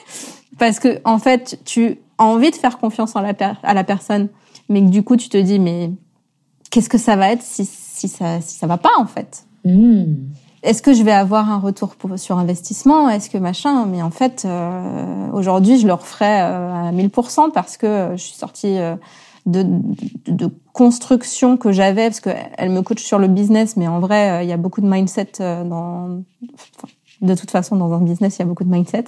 parce que en fait tu envie de faire confiance en la à la personne, mais que du coup tu te dis mais qu'est-ce que ça va être si si ça si ça va pas en fait? Hmm. Est-ce que je vais avoir un retour pour, sur investissement? Est-ce que machin? Mais en fait, euh, aujourd'hui, je le referai euh, à 1000% parce que je suis sortie euh, de, de, de, construction que j'avais, parce qu'elle me coach sur le business, mais en vrai, il y a beaucoup de mindset dans... de toute façon, dans un business, il y a beaucoup de mindset.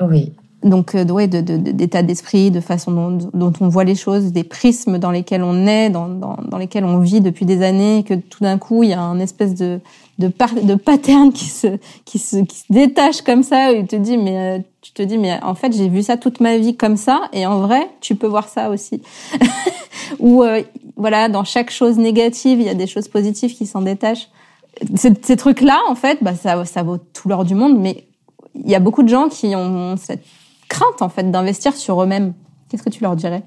Oui donc euh, ouais, de, d'état d'esprit, de façon dont, dont, on voit les choses, des prismes dans lesquels on est, dans, dans, dans lesquels on vit depuis des années, que tout d'un coup il y a un espèce de de, de pattern qui se qui se qui se détache comme ça et te dis mais euh, tu te dis mais en fait j'ai vu ça toute ma vie comme ça et en vrai tu peux voir ça aussi. Ou euh, voilà dans chaque chose négative il y a des choses positives qui s'en détachent. Ces, ces trucs là en fait bah ça ça vaut tout l'or du monde mais il y a beaucoup de gens qui ont cette crainte en fait d'investir sur eux-mêmes. Qu'est-ce que tu leur dirais?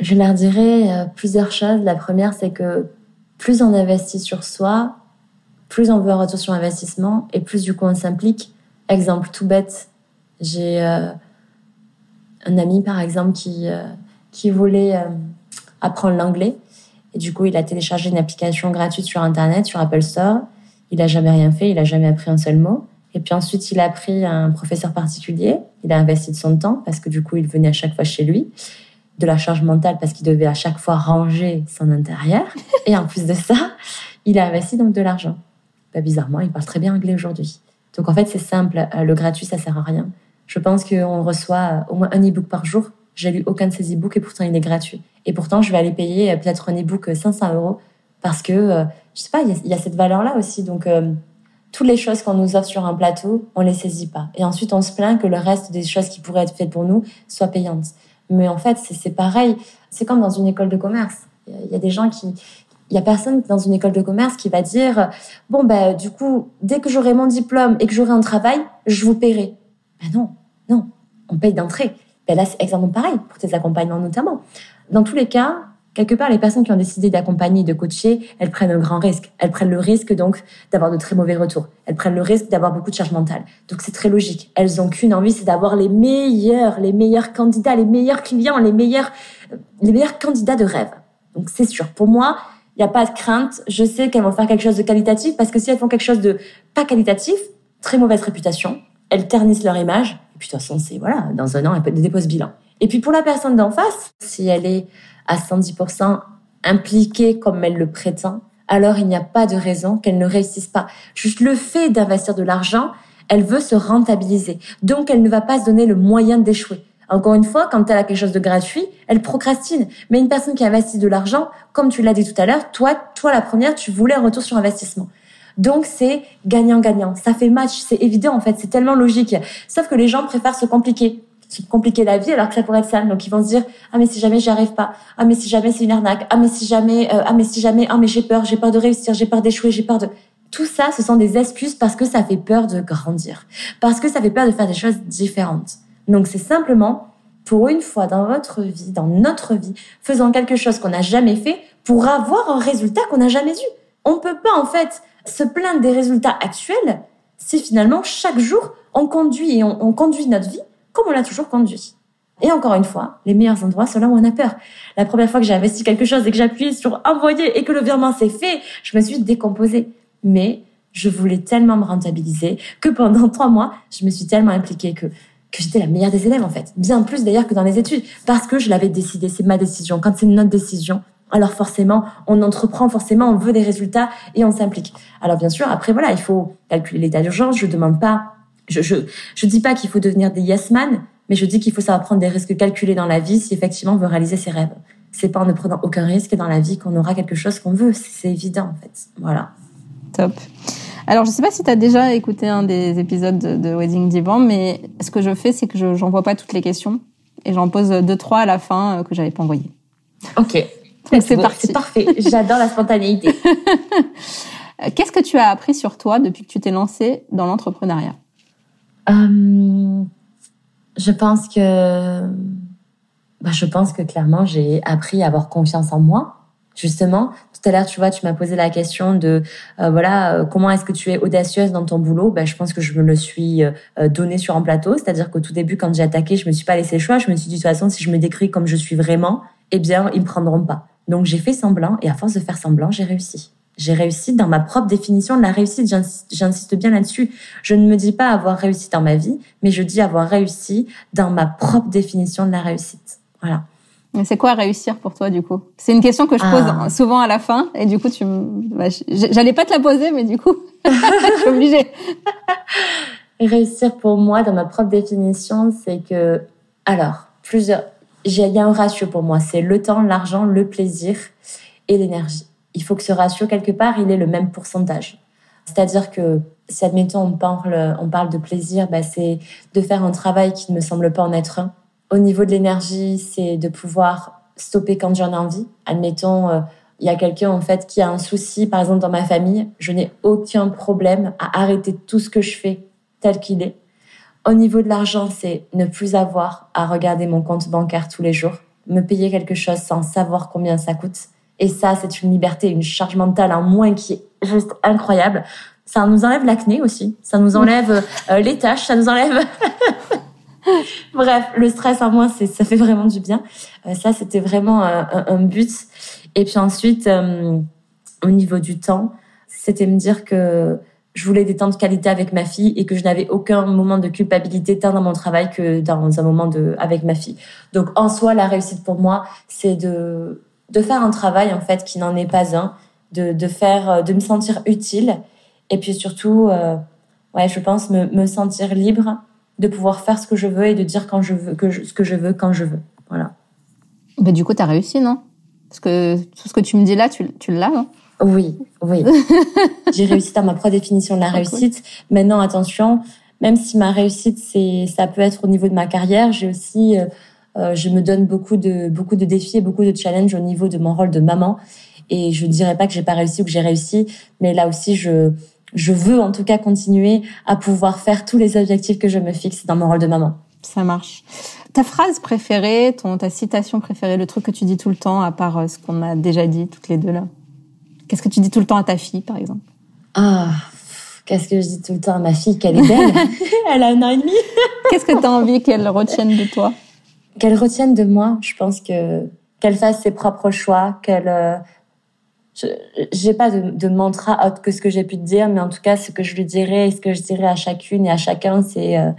Je leur dirais euh, plusieurs choses. La première, c'est que plus on investit sur soi, plus on veut un retour sur investissement et plus du coup on s'implique. Exemple tout bête, j'ai euh, un ami par exemple qui euh, qui voulait apprendre l'anglais et du coup il a téléchargé une application gratuite sur internet sur Apple Store. Il a jamais rien fait, il a jamais appris un seul mot. Et puis ensuite, il a pris un professeur particulier. Il a investi de son temps parce que du coup, il venait à chaque fois chez lui. De la charge mentale parce qu'il devait à chaque fois ranger son intérieur. Et en plus de ça, il a investi donc de l'argent. Bah, bizarrement, il parle très bien anglais aujourd'hui. Donc en fait, c'est simple. Euh, le gratuit, ça sert à rien. Je pense qu'on reçoit euh, au moins un e-book par jour. J'ai lu aucun de ces e-books et pourtant il est gratuit. Et pourtant, je vais aller payer euh, peut-être un e-book 500 euros parce que je sais pas, il y, a cette valeur-là aussi. Donc toutes les choses qu'on nous offre sur un plateau, on les saisit pas. Et ensuite, on se plaint que le reste des choses qui pourraient être faites pour nous soient payantes. Mais en fait, c'est pareil. C'est comme dans une école de commerce. Il y a des gens qui, il y a personne dans une école de commerce qui va dire bon ben du coup dès que j'aurai mon diplôme et que j'aurai un travail, je vous paierai. Ben non, non, on paye d'entrée. Ben là c'est exactement pareil pour tes accompagnements notamment. Dans tous les cas, quelque part les personnes qui ont décidé d'accompagner, de coacher, elles prennent un grand risque. Elles prennent le risque donc d'avoir de très mauvais retours. Elles prennent le risque d'avoir beaucoup de charge mentale. Donc c'est très logique. Elles ont qu'une envie, c'est d'avoir les meilleurs, les meilleurs candidats, les meilleurs clients, les meilleurs, les meilleurs candidats de rêve. Donc c'est sûr. Pour moi, il n'y a pas de crainte. Je sais qu'elles vont faire quelque chose de qualitatif parce que si elles font quelque chose de pas qualitatif, très mauvaise réputation, elles ternissent leur image. Et puis de toute façon, c'est voilà, dans un an, elles déposent bilan. Et puis pour la personne d'en face, si elle est à 110% impliquée comme elle le prétend, alors il n'y a pas de raison qu'elle ne réussisse pas. Juste le fait d'investir de l'argent, elle veut se rentabiliser. Donc elle ne va pas se donner le moyen d'échouer. Encore une fois, quand elle a quelque chose de gratuit, elle procrastine. Mais une personne qui investit de l'argent, comme tu l'as dit tout à l'heure, toi, toi la première, tu voulais un retour sur investissement. Donc c'est gagnant-gagnant. Ça fait match, c'est évident en fait, c'est tellement logique. Sauf que les gens préfèrent se compliquer, se compliquer la vie alors que ça pourrait être ça. Donc ils vont se dire ah mais si jamais j'y arrive pas, ah mais si jamais c'est une arnaque, ah mais si jamais, euh, ah mais si jamais, ah mais j'ai peur, j'ai peur de réussir, j'ai peur d'échouer, j'ai peur de tout ça, ce sont des excuses parce que ça fait peur de grandir, parce que ça fait peur de faire des choses différentes. Donc c'est simplement, pour une fois dans votre vie, dans notre vie, faisant quelque chose qu'on n'a jamais fait pour avoir un résultat qu'on n'a jamais eu. On peut pas en fait se plaindre des résultats actuels si finalement chaque jour on conduit et on, conduit notre vie comme on l'a toujours conduit. Et encore une fois, les meilleurs endroits sont là où on a peur. La première fois que j'ai investi quelque chose et que j'appuie sur envoyer et que le virement s'est fait, je me suis décomposée. Mais je voulais tellement me rentabiliser que pendant trois mois, je me suis tellement impliquée que que j'étais la meilleure des élèves en fait, bien plus d'ailleurs que dans les études, parce que je l'avais décidé, c'est ma décision. Quand c'est notre décision, alors forcément, on entreprend, forcément, on veut des résultats et on s'implique. Alors bien sûr, après voilà, il faut calculer l'état d'urgence. Je demande pas, je je je dis pas qu'il faut devenir des yes man, mais je dis qu'il faut savoir prendre des risques calculés dans la vie si effectivement on veut réaliser ses rêves. C'est pas en ne prenant aucun risque dans la vie qu'on aura quelque chose qu'on veut. C'est évident en fait. Voilà. Top. Alors, je sais pas si tu as déjà écouté un des épisodes de, Wedding Divan, mais ce que je fais, c'est que je n'envoie pas toutes les questions et j'en pose deux, trois à la fin euh, que j'avais pas envoyées. Ok. c'est parti. C'est parfait. J'adore la spontanéité. Qu'est-ce que tu as appris sur toi depuis que tu t'es lancée dans l'entrepreneuriat? Euh, Je pense que, bah, je pense que clairement, j'ai appris à avoir confiance en moi justement. Tout à l'heure, tu vois, tu m'as posé la question de euh, voilà euh, comment est-ce que tu es audacieuse dans ton boulot? Ben, je pense que je me le suis donné sur un plateau, c'est-à-dire qu'au tout début, quand j'ai attaqué, je me suis pas laissé le choix. Je me suis dit de toute façon, si je me décris comme je suis vraiment, eh bien, ils me prendront pas. Donc j'ai fait semblant et à force de faire semblant, j'ai réussi. J'ai réussi dans ma propre définition de la réussite. J'insiste bien là-dessus. Je ne me dis pas avoir réussi dans ma vie, mais je dis avoir réussi dans ma propre définition de la réussite. Voilà. C'est quoi réussir pour toi du coup? C'est une question que je pose ah. souvent à la fin et du coup tu bah, j'allais pas te la poser mais du coup je suis obligée. réussir pour moi dans ma propre définition, c'est que alors, plusieurs il y a un ratio pour moi, c'est le temps, l'argent, le plaisir et l'énergie. Il faut que ce ratio quelque part, il ait le même pourcentage. C'est-à-dire que si admettons on parle on parle de plaisir, bah, c'est de faire un travail qui ne me semble pas en être un au niveau de l'énergie, c'est de pouvoir stopper quand j'en ai envie. Admettons, euh, il y a quelqu'un en fait qui a un souci, par exemple dans ma famille, je n'ai aucun problème à arrêter tout ce que je fais tel qu'il est. Au niveau de l'argent, c'est ne plus avoir à regarder mon compte bancaire tous les jours, me payer quelque chose sans savoir combien ça coûte. Et ça, c'est une liberté, une charge mentale en moins qui est juste incroyable. Ça nous enlève l'acné aussi, ça nous enlève euh, les tâches, ça nous enlève Bref, le stress en moins, ça fait vraiment du bien. Euh, ça, c'était vraiment un, un, but. Et puis ensuite, euh, au niveau du temps, c'était me dire que je voulais des temps de qualité avec ma fille et que je n'avais aucun moment de culpabilité tant dans mon travail que dans un moment de avec ma fille. Donc en soi, la réussite pour moi, c'est de de faire un travail en fait qui n'en est pas un, de de faire, de me sentir utile et puis surtout, euh, ouais, je pense me, me sentir libre de pouvoir faire ce que je veux et de dire quand je veux que ce que je veux quand je veux. Voilà. Bah, du coup, tu as réussi, non? Parce que tout ce que tu me dis là, tu, tu l'as, non Oui, oui. j'ai réussi dans ma propre définition de la ah, réussite. Maintenant, attention, même si ma réussite, c'est, ça peut être au niveau de ma carrière, j'ai aussi, euh, euh, je me donne beaucoup de, beaucoup de défis et beaucoup de challenges au niveau de mon rôle de maman. Et je ne dirais pas que j'ai pas réussi ou que j'ai réussi, mais là aussi, je, je veux en tout cas continuer à pouvoir faire tous les objectifs que je me fixe dans mon rôle de maman. Ça marche. Ta phrase préférée, ton, ta citation préférée, le truc que tu dis tout le temps, à part euh, ce qu'on a déjà dit toutes les deux là Qu'est-ce que tu dis tout le temps à ta fille, par exemple? Ah, qu'est-ce que je dis tout le temps à ma fille Qu'elle est belle? Elle a un an et demi. qu'est-ce que tu as envie qu'elle retienne de toi? Qu'elle retienne de moi, je pense que qu'elle fasse ses propres choix, qu'elle euh, j'ai pas de, de, mantra autre que ce que j'ai pu te dire, mais en tout cas, ce que je lui dirais et ce que je dirais à chacune et à chacun, c'est euh,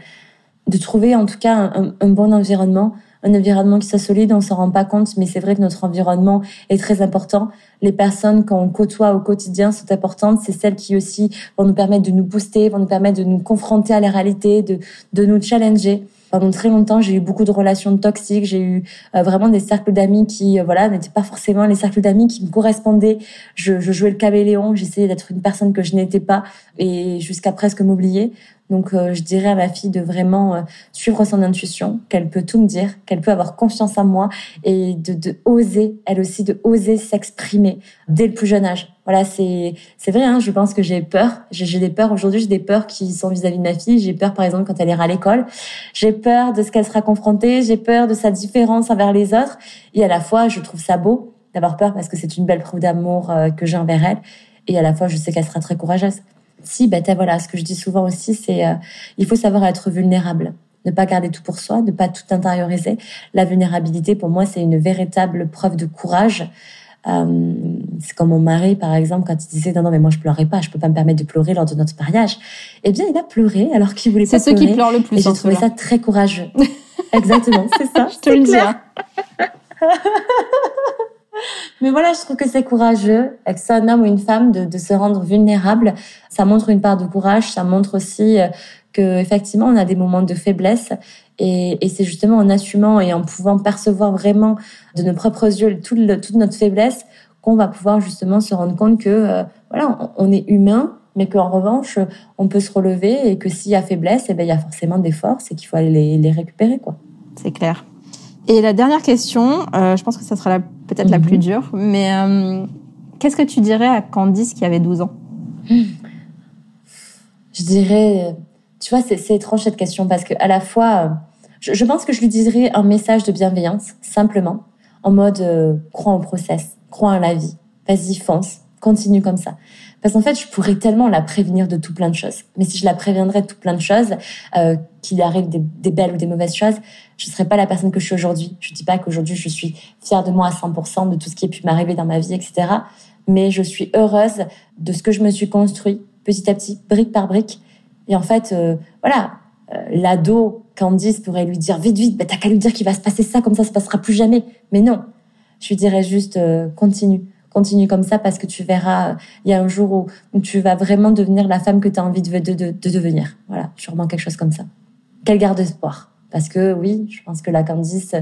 de trouver en tout cas un, un, bon environnement, un environnement qui soit solide. On s'en rend pas compte, mais c'est vrai que notre environnement est très important. Les personnes qu'on côtoie au quotidien sont importantes. C'est celles qui aussi vont nous permettre de nous booster, vont nous permettre de nous confronter à la réalité, de, de nous challenger pendant très longtemps, j'ai eu beaucoup de relations toxiques. J'ai eu euh, vraiment des cercles d'amis qui, euh, voilà, n'étaient pas forcément les cercles d'amis qui me correspondaient. Je, je jouais le caméléon. J'essayais d'être une personne que je n'étais pas et jusqu'à presque m'oublier. Donc, euh, je dirais à ma fille de vraiment suivre son intuition, qu'elle peut tout me dire, qu'elle peut avoir confiance en moi et de, oser, elle aussi, de oser s'exprimer dès le plus jeune âge. Voilà, c'est c'est vrai. Hein, je pense que j'ai peur. J'ai des peurs aujourd'hui. J'ai des peurs qui sont vis-à-vis de ma fille. J'ai peur, par exemple, quand elle ira à l'école. J'ai peur de ce qu'elle sera confrontée. J'ai peur de sa différence envers les autres. Et à la fois, je trouve ça beau d'avoir peur parce que c'est une belle preuve d'amour euh, que j'ai envers elle. Et à la fois, je sais qu'elle sera très courageuse. Si, ben voilà, ce que je dis souvent aussi, c'est euh, il faut savoir être vulnérable ne pas garder tout pour soi, ne pas tout intérioriser. La vulnérabilité, pour moi, c'est une véritable preuve de courage. Euh, c'est comme mon mari, par exemple, quand il disait non, non, mais moi je pleurais pas, je peux pas me permettre de pleurer lors de notre mariage. Eh bien, il a pleuré alors qu'il voulait pas pleurer. C'est ceux qui pleurent le plus. Et j'ai trouvé ça très courageux. Exactement, c'est ça. je te le dis. Mais voilà, je trouve que c'est courageux, que c'est un homme ou une femme, de, de, se rendre vulnérable. Ça montre une part de courage, ça montre aussi euh, que effectivement on a des moments de faiblesse. Et, et c'est justement en assumant et en pouvant percevoir vraiment de nos propres yeux toute, toute notre faiblesse qu'on va pouvoir justement se rendre compte que euh, voilà on est humain mais qu'en revanche on peut se relever et que s'il y a faiblesse eh ben il y a forcément des forces et qu'il faut aller les, les récupérer quoi. C'est clair et la dernière question euh, je pense que ça sera peut-être la plus mhm. dure mais euh, qu'est-ce que tu dirais à Candice qui avait 12 ans? Je dirais tu vois, c'est étrange cette question parce que à la fois, je, je, pense que je lui dirais un message de bienveillance, simplement, en mode euh, crois au process, crois en la vie, vas-y, fonce, continue comme ça. Parce qu'en fait, je pourrais tellement la prévenir de tout plein de choses. Mais si je la préviendrais de tout plein de choses, euh, qu'il arrive des, belles ou des mauvaises choses, je ne serais pas la personne que je suis aujourd'hui. Je dis pas qu'aujourd'hui je suis fière de moi à 100% de tout ce qui a pu m'arriver dans ma vie, etc. Mais je suis heureuse de ce que je me suis construit petit à petit, brique par brique, et en fait, euh, voilà, euh, l'ado, Candice pourrait lui dire vite, vite, bah, t'as qu'à lui dire qu'il va se passer ça, comme ça, ça se passera plus jamais. Mais non, je lui dirais juste continue, continue comme ça parce que tu verras, il y a un jour où, où, tu vas vraiment devenir la femme que tu as envie de, de, de, de, devenir. Voilà, sûrement quelque chose comme ça. Qu'elle garde espoir. Parce que oui, je pense que la Candice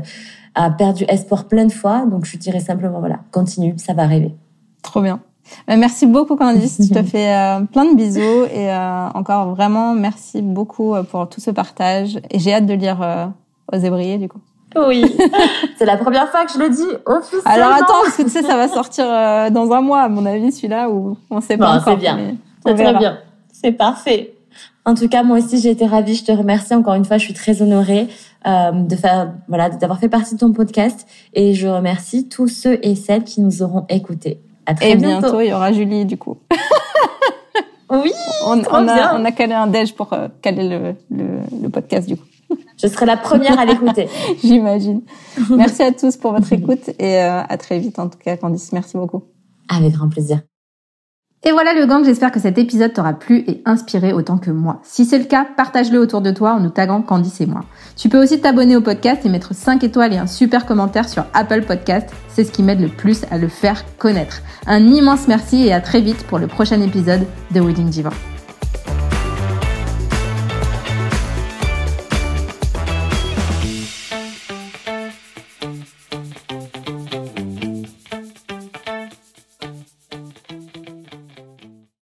a perdu espoir plein de fois, donc je dirais simplement voilà, continue, ça va arriver. Trop bien. Euh, merci beaucoup Candice, je te fais euh, plein de bisous et euh, encore vraiment merci beaucoup pour tout ce partage et j'ai hâte de lire aux ébriers du coup. Oui, c'est la première fois que je le dis officiellement. Alors attends, parce que tu sais, ça va sortir dans un mois, à mon avis, celui-là, où on sait pas encore. C'est bien, c'est très bien, c'est parfait. En tout cas, moi aussi, j'ai été ravie. Je te remercie encore une fois. Je suis très honorée euh, de faire, voilà, d'avoir fait partie de ton podcast, et je remercie tous ceux et celles qui nous auront écoutés. À très Et bientôt. il y aura Julie, du coup. oui, on, on a, on a calé un déj pour euh, caler le, le, le podcast, du coup. Je serai la première à l'écouter. J'imagine. Merci à tous pour votre écoute et euh, à très vite, en tout cas, Candice. Merci beaucoup. Avec grand plaisir. Et voilà le gang, j'espère que cet épisode t'aura plu et inspiré autant que moi. Si c'est le cas, partage-le autour de toi en nous taguant Candice et moi. Tu peux aussi t'abonner au podcast et mettre 5 étoiles et un super commentaire sur Apple Podcast, c'est ce qui m'aide le plus à le faire connaître. Un immense merci et à très vite pour le prochain épisode de Wedding Diva.